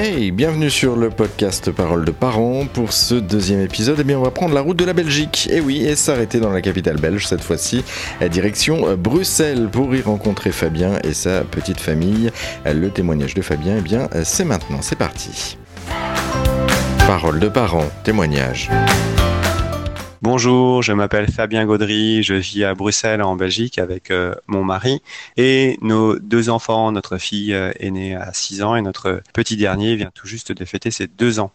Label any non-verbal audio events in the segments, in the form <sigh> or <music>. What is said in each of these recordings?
Hey, bienvenue sur le podcast Parole de parents. Pour ce deuxième épisode, eh bien, on va prendre la route de la Belgique. Et oui, et s'arrêter dans la capitale belge cette fois-ci, direction Bruxelles pour y rencontrer Fabien et sa petite famille. Le témoignage de Fabien, eh bien, c'est maintenant. C'est parti. Parole de parents, témoignage. Bonjour, je m'appelle Fabien Gaudry, je vis à Bruxelles en Belgique avec euh, mon mari et nos deux enfants. Notre fille euh, est née à 6 ans et notre petit dernier vient tout juste de fêter ses 2 ans.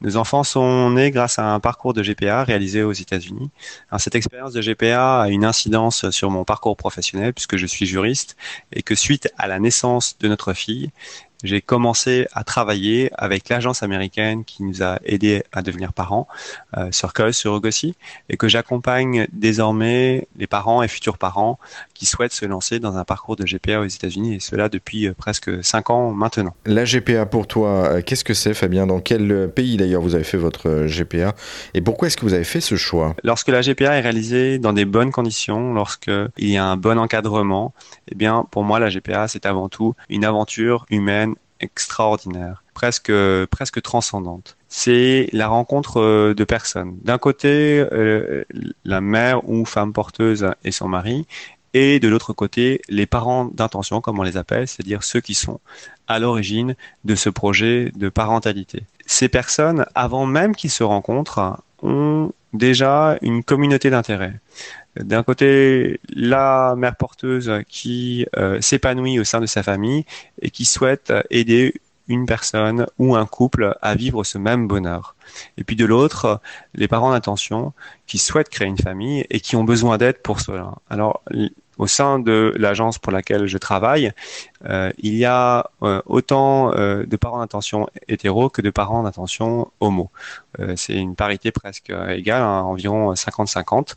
Nos enfants sont nés grâce à un parcours de GPA réalisé aux États-Unis. cette expérience de GPA a une incidence sur mon parcours professionnel puisque je suis juriste et que suite à la naissance de notre fille, j'ai commencé à travailler avec l'agence américaine qui nous a aidés à devenir parents, euh, Circle Surrogacy, et que j'accompagne désormais les parents et futurs parents qui souhaitent se lancer dans un parcours de GPA aux États-Unis, et cela depuis euh, presque cinq ans maintenant. La GPA pour toi, euh, qu'est-ce que c'est Fabien? Dans quel pays d'ailleurs vous avez fait votre GPA Et pourquoi est-ce que vous avez fait ce choix? Lorsque la GPA est réalisée dans des bonnes conditions, lorsqu'il y a un bon encadrement, eh bien pour moi la GPA c'est avant tout une aventure humaine extraordinaire, presque presque transcendante. C'est la rencontre euh, de personnes. D'un côté, euh, la mère ou femme porteuse et son mari, et de l'autre côté, les parents d'intention, comme on les appelle, c'est-à-dire ceux qui sont à l'origine de ce projet de parentalité. Ces personnes, avant même qu'ils se rencontrent, ont déjà une communauté d'intérêt. D'un côté, la mère porteuse qui euh, s'épanouit au sein de sa famille et qui souhaite aider une personne ou un couple à vivre ce même bonheur. Et puis de l'autre, les parents d'intention qui souhaitent créer une famille et qui ont besoin d'aide pour cela. Alors, au sein de l'agence pour laquelle je travaille, euh, il y a euh, autant euh, de parents d'intention hétéro que de parents d'intention homo. c'est une parité presque égale, hein, environ 50-50.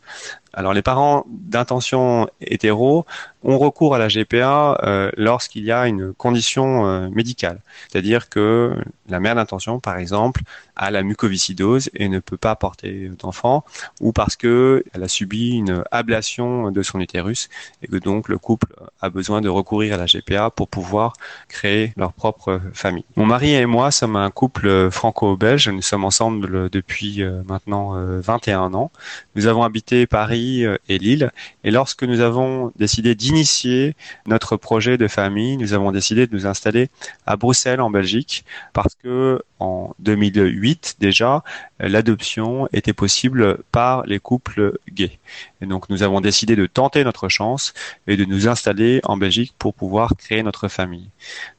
Alors les parents d'intention hétéro ont recours à la GPA lorsqu'il y a une condition médicale, c'est-à-dire que la mère d'intention, par exemple, a la mucoviscidose et ne peut pas porter d'enfant, ou parce que elle a subi une ablation de son utérus et que donc le couple a besoin de recourir à la GPA pour pouvoir créer leur propre famille. Mon mari et moi sommes un couple franco-belge. Nous sommes ensemble depuis euh, maintenant 21 euh, ans. Nous avons habité Paris euh, et Lille. Et lorsque nous avons décidé d'initier notre projet de famille, nous avons décidé de nous installer à Bruxelles en Belgique parce que en 2008 déjà, l'adoption était possible par les couples gays. Et donc nous avons décidé de tenter notre chance et de nous installer en Belgique pour pouvoir créer notre famille.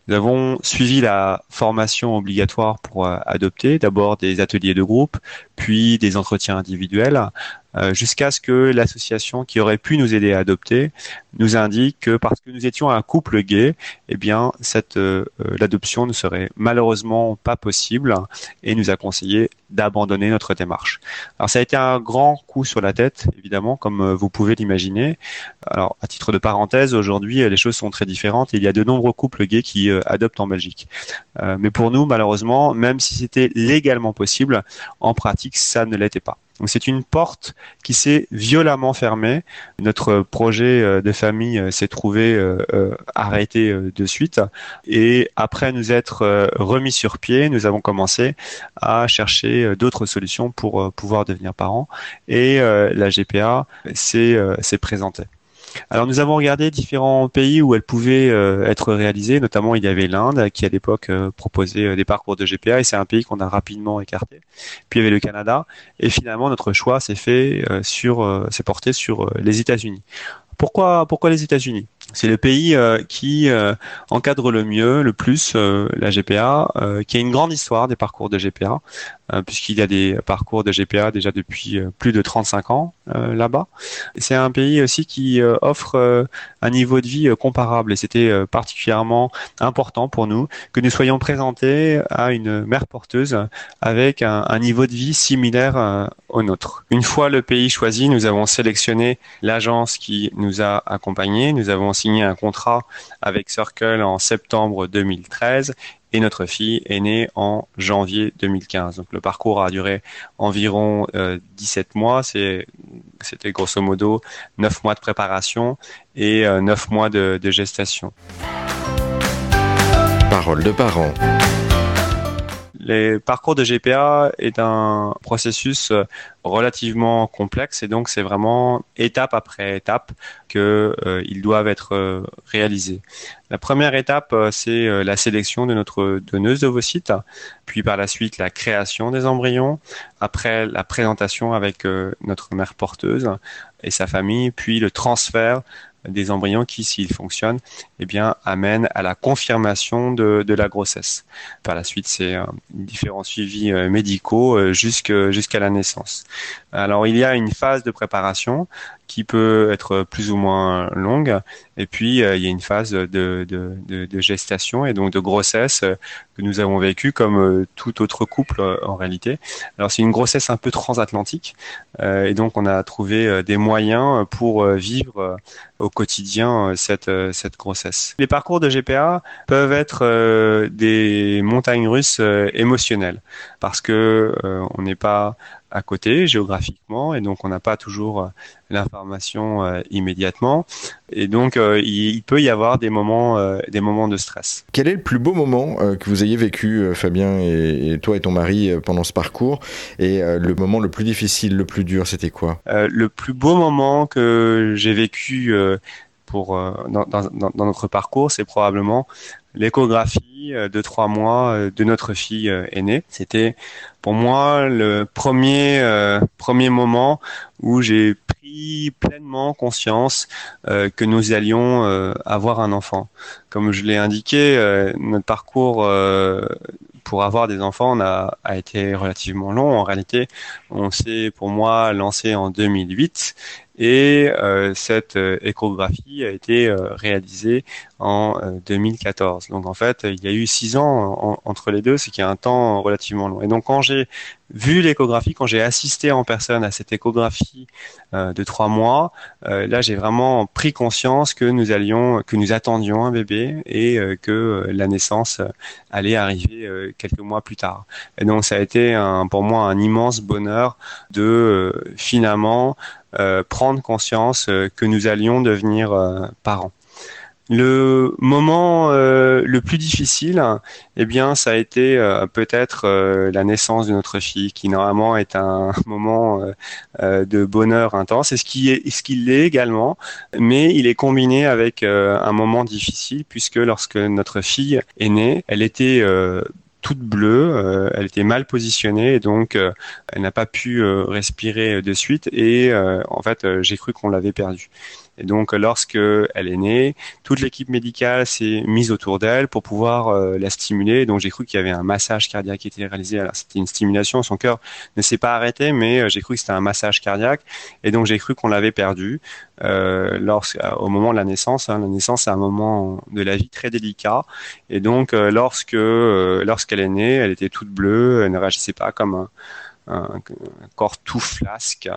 Nous avons suivi la formation obligatoire pour euh, adopter, d'abord des ateliers de groupe, puis des entretiens individuels, euh, jusqu'à ce que l'association qui aurait pu nous aider à adopter nous indique que parce que nous étions un couple gay, eh bien cette euh, l'adoption ne serait malheureusement pas possible et nous a conseillé d'abandonner notre démarche. Alors ça a été un grand coup sur la tête, évidemment, comme vous pouvez l'imaginer. Alors à titre de parenthèse, aujourd'hui les choses sont très différentes. Il y a de nombreux couples gays qui adoptent en Belgique. mais pour nous, malheureusement, même si c'était légalement possible, en pratique ça ne l'était pas. Donc c'est une porte qui s'est violemment fermée. Notre projet euh, de famille euh, s'est trouvé euh, arrêté de suite. Et après nous être remis sur pied, nous avons commencé à chercher d'autres solutions pour pouvoir devenir parents. Et la GPA s'est présentée. Alors nous avons regardé différents pays où elles pouvaient euh, être réalisées, notamment il y avait l'Inde qui à l'époque euh, proposait euh, des parcours de GPA et c'est un pays qu'on a rapidement écarté. Puis il y avait le Canada et finalement notre choix s'est fait sur s'est porté sur les États-Unis. Pourquoi pourquoi les États-Unis? C'est le pays qui encadre le mieux, le plus la GPA, qui a une grande histoire des parcours de GPA, puisqu'il y a des parcours de GPA déjà depuis plus de 35 ans là-bas. C'est un pays aussi qui offre un niveau de vie comparable, et c'était particulièrement important pour nous que nous soyons présentés à une mère porteuse avec un, un niveau de vie similaire au nôtre. Une fois le pays choisi, nous avons sélectionné l'agence qui nous a accompagnés, nous avons signé un contrat avec Circle en septembre 2013 et notre fille est née en janvier 2015. Donc le parcours a duré environ 17 euh, mois. c'était grosso modo 9 mois de préparation et 9 euh, mois de, gestation. Parole de parents. Les parcours de GPA est un processus euh, relativement complexe et donc c'est vraiment étape après étape que euh, doivent être euh, réalisés. La première étape, c'est la sélection de notre donneuse d'ovocytes, puis par la suite la création des embryons, après la présentation avec notre mère porteuse et sa famille, puis le transfert des embryons qui, s'ils fonctionnent, eh bien, amènent à la confirmation de, la grossesse. Par la suite, c'est euh, différents suivis euh, médicaux euh, jusqu'à la naissance. Alors, il y a une phase de préparation qui peut être plus ou moins longue. Et puis, euh, il y a une phase de, gestation et donc de grossesse euh, que nous avons vécu comme euh, tout autre couple en réalité. Alors, c'est une grossesse un peu transatlantique. et donc, on a trouvé des moyens pour vivre au quotidien cette, cette grossesse. Les parcours de GPA peuvent être des montagnes russes émotionnelles parce que on n'est pas à côté géographiquement et donc on n'a pas toujours euh, l'information euh, immédiatement. Et donc euh, il, peut y avoir des moments des moments de stress. Quel est le plus beau moment que vous ayez vécu Fabien et, toi et ton mari pendant ce parcours? Et le moment le plus difficile, le plus dur, c'était quoi? Le plus beau moment que j'ai vécu pour dans, dans, dans, notre parcours, c'est probablement l'échographie de trois mois de notre fille aînée. C'était pour moi le premier euh, premier moment où j'ai pris pleinement conscience euh, que nous allions euh, avoir un enfant. Comme je l'ai indiqué, notre parcours pour avoir des enfants a été relativement long. En réalité, on s'est pour moi lancé en 2008 et euh, cette euh, échographie a été euh, réalisée en 2014. Donc en fait, il y a eu six ans entre les deux, ce qui est un temps relativement long. Et donc quand j'ai vu l'échographie, quand j'ai assisté en personne à cette échographie de trois mois, là j'ai vraiment pris conscience que nous allions, que nous attendions un bébé et que la naissance allait arriver quelques mois plus tard. Et donc ça a été pour moi un immense bonheur de finalement prendre conscience euh, que nous allions devenir euh, parents. Le moment le plus difficile, eh bien, ça a été peut-être la naissance de notre fille, qui normalement est un <laughs> moment de bonheur intense, et ce qui est, ce qu'il est également, mais il est combiné avec un moment difficile, puisque lorsque notre fille est née, elle était toute bleue, euh, elle était mal positionnée et donc euh, elle n'a pas pu euh, respirer de suite et en fait j'ai cru qu'on l'avait perdue. Et donc, lorsque elle est née, toute l'équipe médicale s'est mise autour d'elle pour pouvoir euh, la stimuler. Donc, j'ai cru qu'il y avait un massage cardiaque qui était réalisé. Alors, c'était une stimulation. Son cœur ne s'est pas arrêté, mais euh, j'ai cru que c'était un massage cardiaque. Et donc, j'ai cru qu'on l'avait perdu. Euh, au moment de la naissance, hein, la naissance c'est un moment de la vie très délicat. Et donc, lorsque lorsqu'elle est née, elle était toute bleue, elle ne réagissait pas comme un un, corps tout flasque.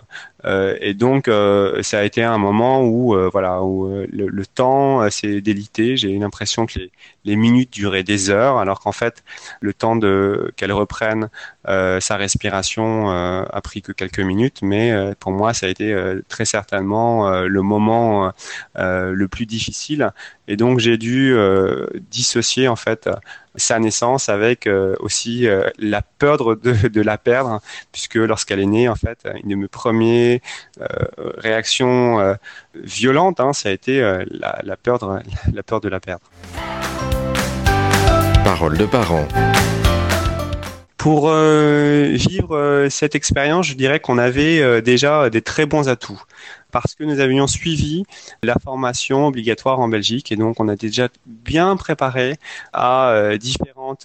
Euh, et donc, euh, ça a été un moment où, euh, voilà, où le, temps s'est délité. J'ai eu l'impression que les, les, minutes duraient des heures, alors qu'en fait, le temps de qu'elle reprenne sa respiration a pris que quelques minutes. Mais pour moi, ça a été très certainement le moment le plus difficile. Et donc, j'ai dû dissocier en fait sa naissance avec euh, aussi euh, la peur de, de, la perdre, puisque lorsqu'elle est née, en fait, une de mes premières euh, réactions violentes, hein, ça a été la, la, peur de, la peur de la perdre. De parents. Pour vivre cette expérience, je dirais qu'on avait déjà des très bons atouts parce que nous avions suivi la formation obligatoire en Belgique et donc on a déjà bien préparé à euh,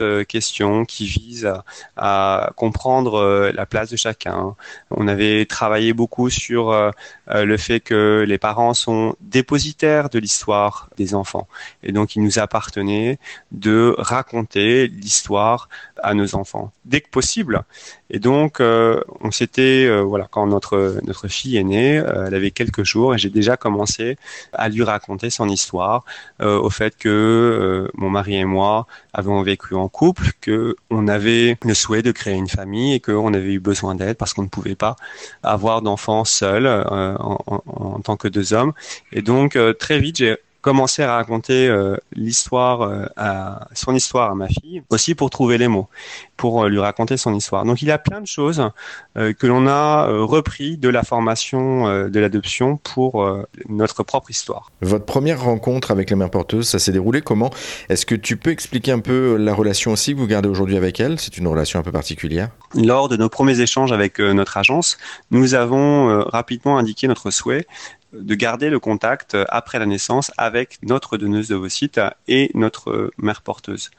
euh, questions qui visent à, comprendre euh, la place de chacun. On avait travaillé beaucoup sur le fait que les parents sont dépositaires de l'histoire des enfants et donc il nous appartenait de raconter l'histoire à nos enfants dès que possible. Et donc, on s'était, voilà, quand notre notre fille est née, elle avait quelques jours et j'ai déjà commencé à lui raconter son histoire, euh, au fait que euh, mon mari et moi avons vécu en couple, que on avait le souhait de créer une famille et qu'on avait eu besoin d'aide parce qu'on ne pouvait pas avoir d'enfants seuls euh, en, en, tant que deux hommes. Et donc très vite j'ai commencer à raconter euh, l'histoire, euh, à, son histoire à ma fille, aussi pour trouver les mots, pour euh, lui raconter son histoire. Donc il y a plein de choses que l'on a repris de la formation de l'adoption pour notre propre histoire. Votre première rencontre avec la mère porteuse, ça s'est déroulé comment? Est-ce que tu peux expliquer un peu la relation aussi que vous gardez aujourd'hui avec elle? C'est une relation un peu particulière. Lors de nos premiers échanges avec notre agence, nous avons rapidement indiqué notre souhait de garder le contact après la naissance avec notre donneuse d'ovocytes et notre mère porteuse.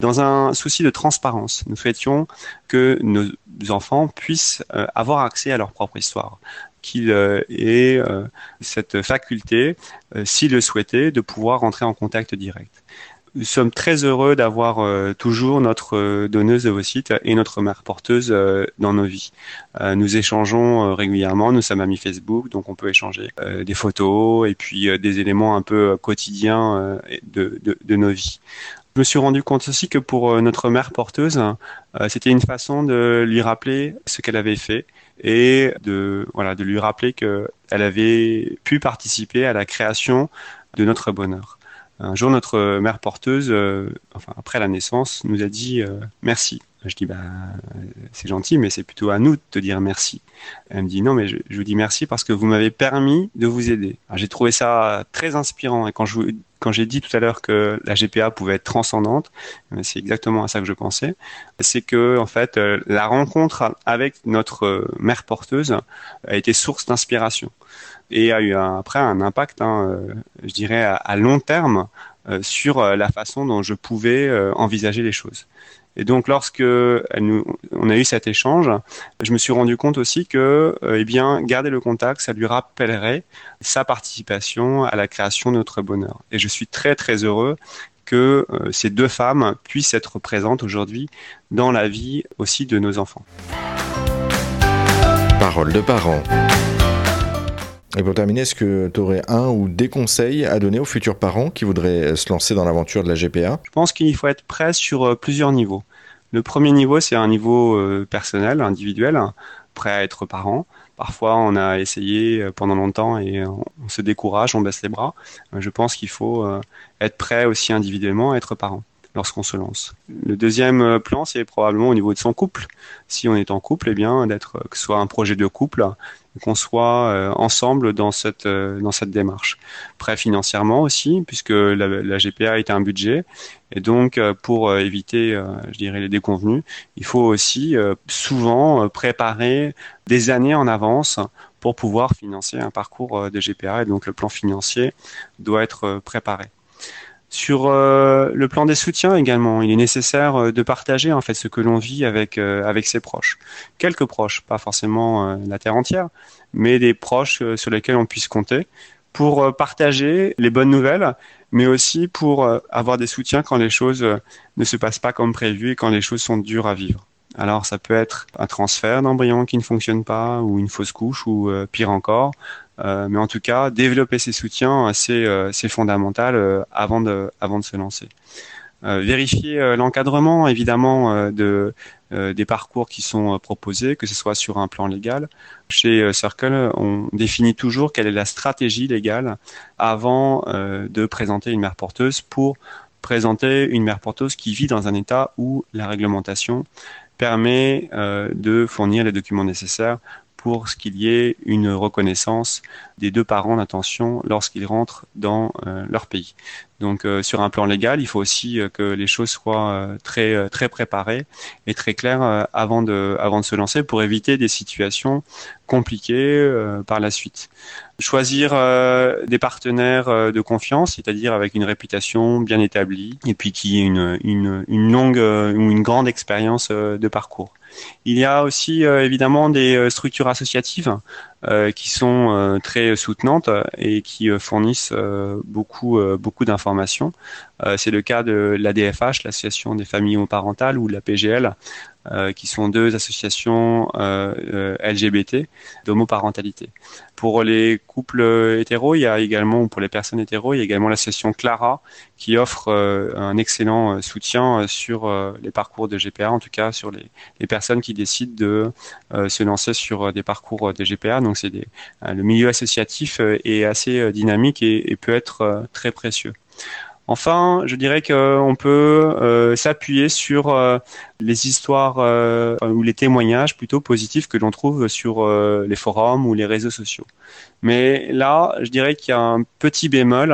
Dans un souci de transparence, nous souhaitions que nos enfants puissent euh, avoir accès à leur propre histoire qu'ils euh, aient euh, cette faculté, s'ils le souhaitaient, de pouvoir rentrer en contact direct nous sommes très heureux d'avoir euh, toujours notre euh, donneuse ovocyte et notre mère porteuse euh, dans nos vies. nous échangeons régulièrement, nous sommes amis Facebook, donc on peut échanger des photos et puis des éléments un peu quotidiens de, de, de, nos vies. Je me suis rendu compte aussi que pour notre mère porteuse, c'était une façon de lui rappeler ce qu'elle avait fait et de voilà de lui rappeler qu'elle avait pu participer à la création de notre bonheur. Un jour, notre mère porteuse, euh, enfin après la naissance, nous a dit euh, merci. Je dis bah c'est gentil, mais c'est plutôt à nous de te dire merci. Elle me dit non, mais je, vous dis merci parce que vous m'avez permis de vous aider. J'ai trouvé ça très inspirant et quand je quand j'ai dit tout à l'heure que la GPA pouvait être transcendante, c'est exactement à ça que je pensais. C'est que en fait euh, la rencontre avec notre mère porteuse a été source d'inspiration et a eu après un impact, hein, euh, je dirais, à, long terme euh, sur euh, la façon dont je pouvais envisager les choses. Et donc, lorsque on a eu cet échange, je me suis rendu compte aussi que, eh bien, garder le contact, ça lui rappellerait sa participation à la création de notre bonheur. Et je suis très très heureux que ces deux femmes puissent être présentes aujourd'hui dans la vie aussi de nos enfants. Parole de parents. Et pour terminer, est-ce que tu aurais un ou des conseils à donner aux futurs parents qui voudraient se lancer dans l'aventure de la GPA Je pense qu'il faut être prêt sur euh, plusieurs niveaux. Le premier niveau, c'est un niveau euh, personnel, individuel, prêt à être parent. Parfois, on a essayé euh, pendant longtemps et on se décourage, on baisse les bras. Je pense qu'il faut être prêt aussi individuellement à être parent lorsqu'on se lance. Le deuxième plan, c'est probablement au niveau de son couple. Si on est en couple, eh bien, d'être que ce soit un projet de couple, qu'on soit euh, ensemble dans cette euh, dans cette démarche. Prêt financièrement aussi, puisque la, GPA est un budget, et donc euh, pour éviter, je dirais, les déconvenus, il faut aussi souvent préparer des années en avance pour pouvoir financer un parcours de GPA, et donc le plan financier doit être préparé. Sur euh, le plan des soutiens également, il est nécessaire euh, de partager en fait ce que l'on vit avec euh, avec ses proches. Quelques proches, pas forcément la terre entière, mais des proches sur lesquels on puisse compter pour partager les bonnes nouvelles, mais aussi pour avoir des soutiens quand les choses ne se passent pas comme prévu et quand les choses sont dures à vivre. Alors ça peut être un transfert d'embryon qui ne fonctionne pas, ou une fausse couche, ou pire encore, mais en tout cas, développer ses soutiens, c'est euh, fondamental euh, avant de, avant de se lancer. vérifier l'encadrement, évidemment, de, des parcours qui sont proposés, que ce soit sur un plan légal. Chez Circle, on définit toujours quelle est la stratégie légale avant de présenter une mère porteuse pour présenter une mère porteuse qui vit dans un état où la réglementation permet de fournir les documents nécessaires pour ce qu'il y ait une reconnaissance des deux parents d'intention lorsqu'ils rentrent dans euh, leur pays. Donc euh, sur un plan légal, il faut aussi euh, que les choses soient très très préparées et très claires avant de avant de se lancer pour éviter des situations compliquées par la suite. Choisir des partenaires de confiance, c'est-à-dire avec une réputation bien établie et puis qui ait une une, une longue ou une grande expérience de parcours. Il y a aussi euh, évidemment des euh, structures associatives euh, qui sont très soutenantes et qui fournissent beaucoup d'informations. C'est le cas de l'ADFH, l'association des familles homoparentales, ou de la PGL, qui sont deux associations LGBT d'homoparentalité. Pour les couples hétéros, il y a également, pour les personnes hétéros, il y a également l'association Clara qui offre un excellent soutien sur les parcours de GPA, en tout cas sur les, personnes qui décident de se lancer sur des parcours de GPA Donc c'est le milieu associatif est assez dynamique et peut être très précieux. Enfin, je dirais qu'on peut s'appuyer sur les histoires ou les témoignages plutôt positifs que l'on trouve sur les forums ou les réseaux sociaux. Mais là, je dirais qu'il y a un petit bémol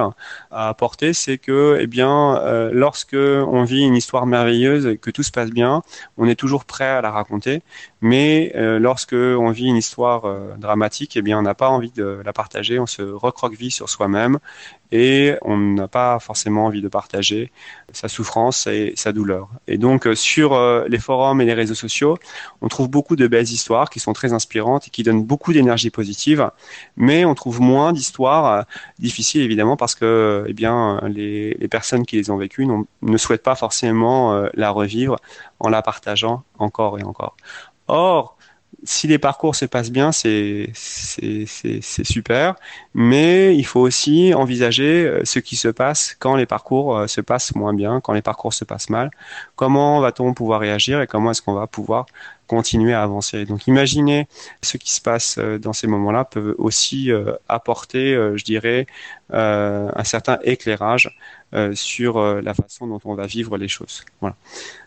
à apporter, c'est que, eh bien, euh, lorsque on vit une histoire merveilleuse et que tout se passe bien, on est toujours prêt à la raconter. Mais euh, lorsque on vit une histoire euh, dramatique, eh bien, on n'a pas envie de la partager. On se recroqueville sur soi-même et on n'a pas forcément envie de partager sa souffrance et sa douleur. Et donc, sur les forums et les réseaux sociaux, on trouve beaucoup de belles histoires qui sont très inspirantes et qui donnent beaucoup d'énergie positive mais on trouve moins d'histoires euh, difficiles évidemment parce que eh bien les, personnes qui les ont vécues ne souhaitent pas forcément euh, la revivre en la partageant encore et encore. Or, si les parcours se passent bien, c'est super, mais il faut aussi envisager euh, ce qui se passe quand les parcours se passent moins bien, quand les parcours se passent mal. Comment va-t-on pouvoir réagir et comment est-ce qu'on va pouvoir continuer à avancer. Donc imaginez ce qui se passe euh, dans ces moments-là peut aussi euh, apporter, euh, je dirais, un certain éclairage sur la façon dont on va vivre les choses. Voilà.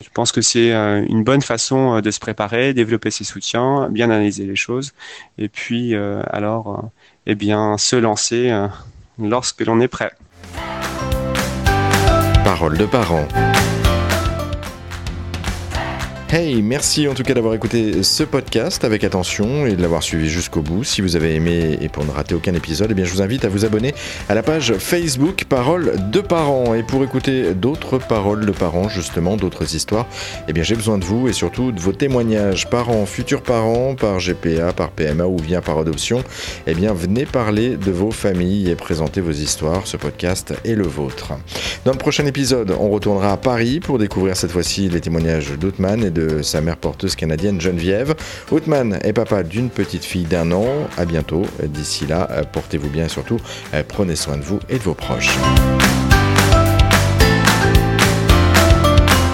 Je pense que c'est une bonne façon de se préparer, développer ses soutiens, bien analyser les choses, et puis alors, eh bien, se lancer lorsque l'on est prêt. Parole de parents. Hey, merci en tout cas d'avoir écouté ce podcast avec attention et de l'avoir suivi jusqu'au bout. Si vous avez aimé et pour ne rater aucun épisode, eh bien je vous invite à vous abonner à la page Facebook Paroles de parents. Et pour écouter d'autres paroles de parents, justement, d'autres histoires, eh bien j'ai besoin de vous et surtout de vos témoignages, parents, futurs parents, par GPA, par PMA ou bien par adoption. Eh bien venez parler de vos familles et présenter vos histoires. Ce podcast est le vôtre. Dans le prochain épisode, on retournera à Paris pour découvrir cette fois-ci les témoignages d'Outman et sa mère porteuse canadienne Geneviève. Outman est papa d'une petite fille d'un an. À bientôt. D'ici là, portez-vous bien et surtout, prenez soin de vous et de vos proches.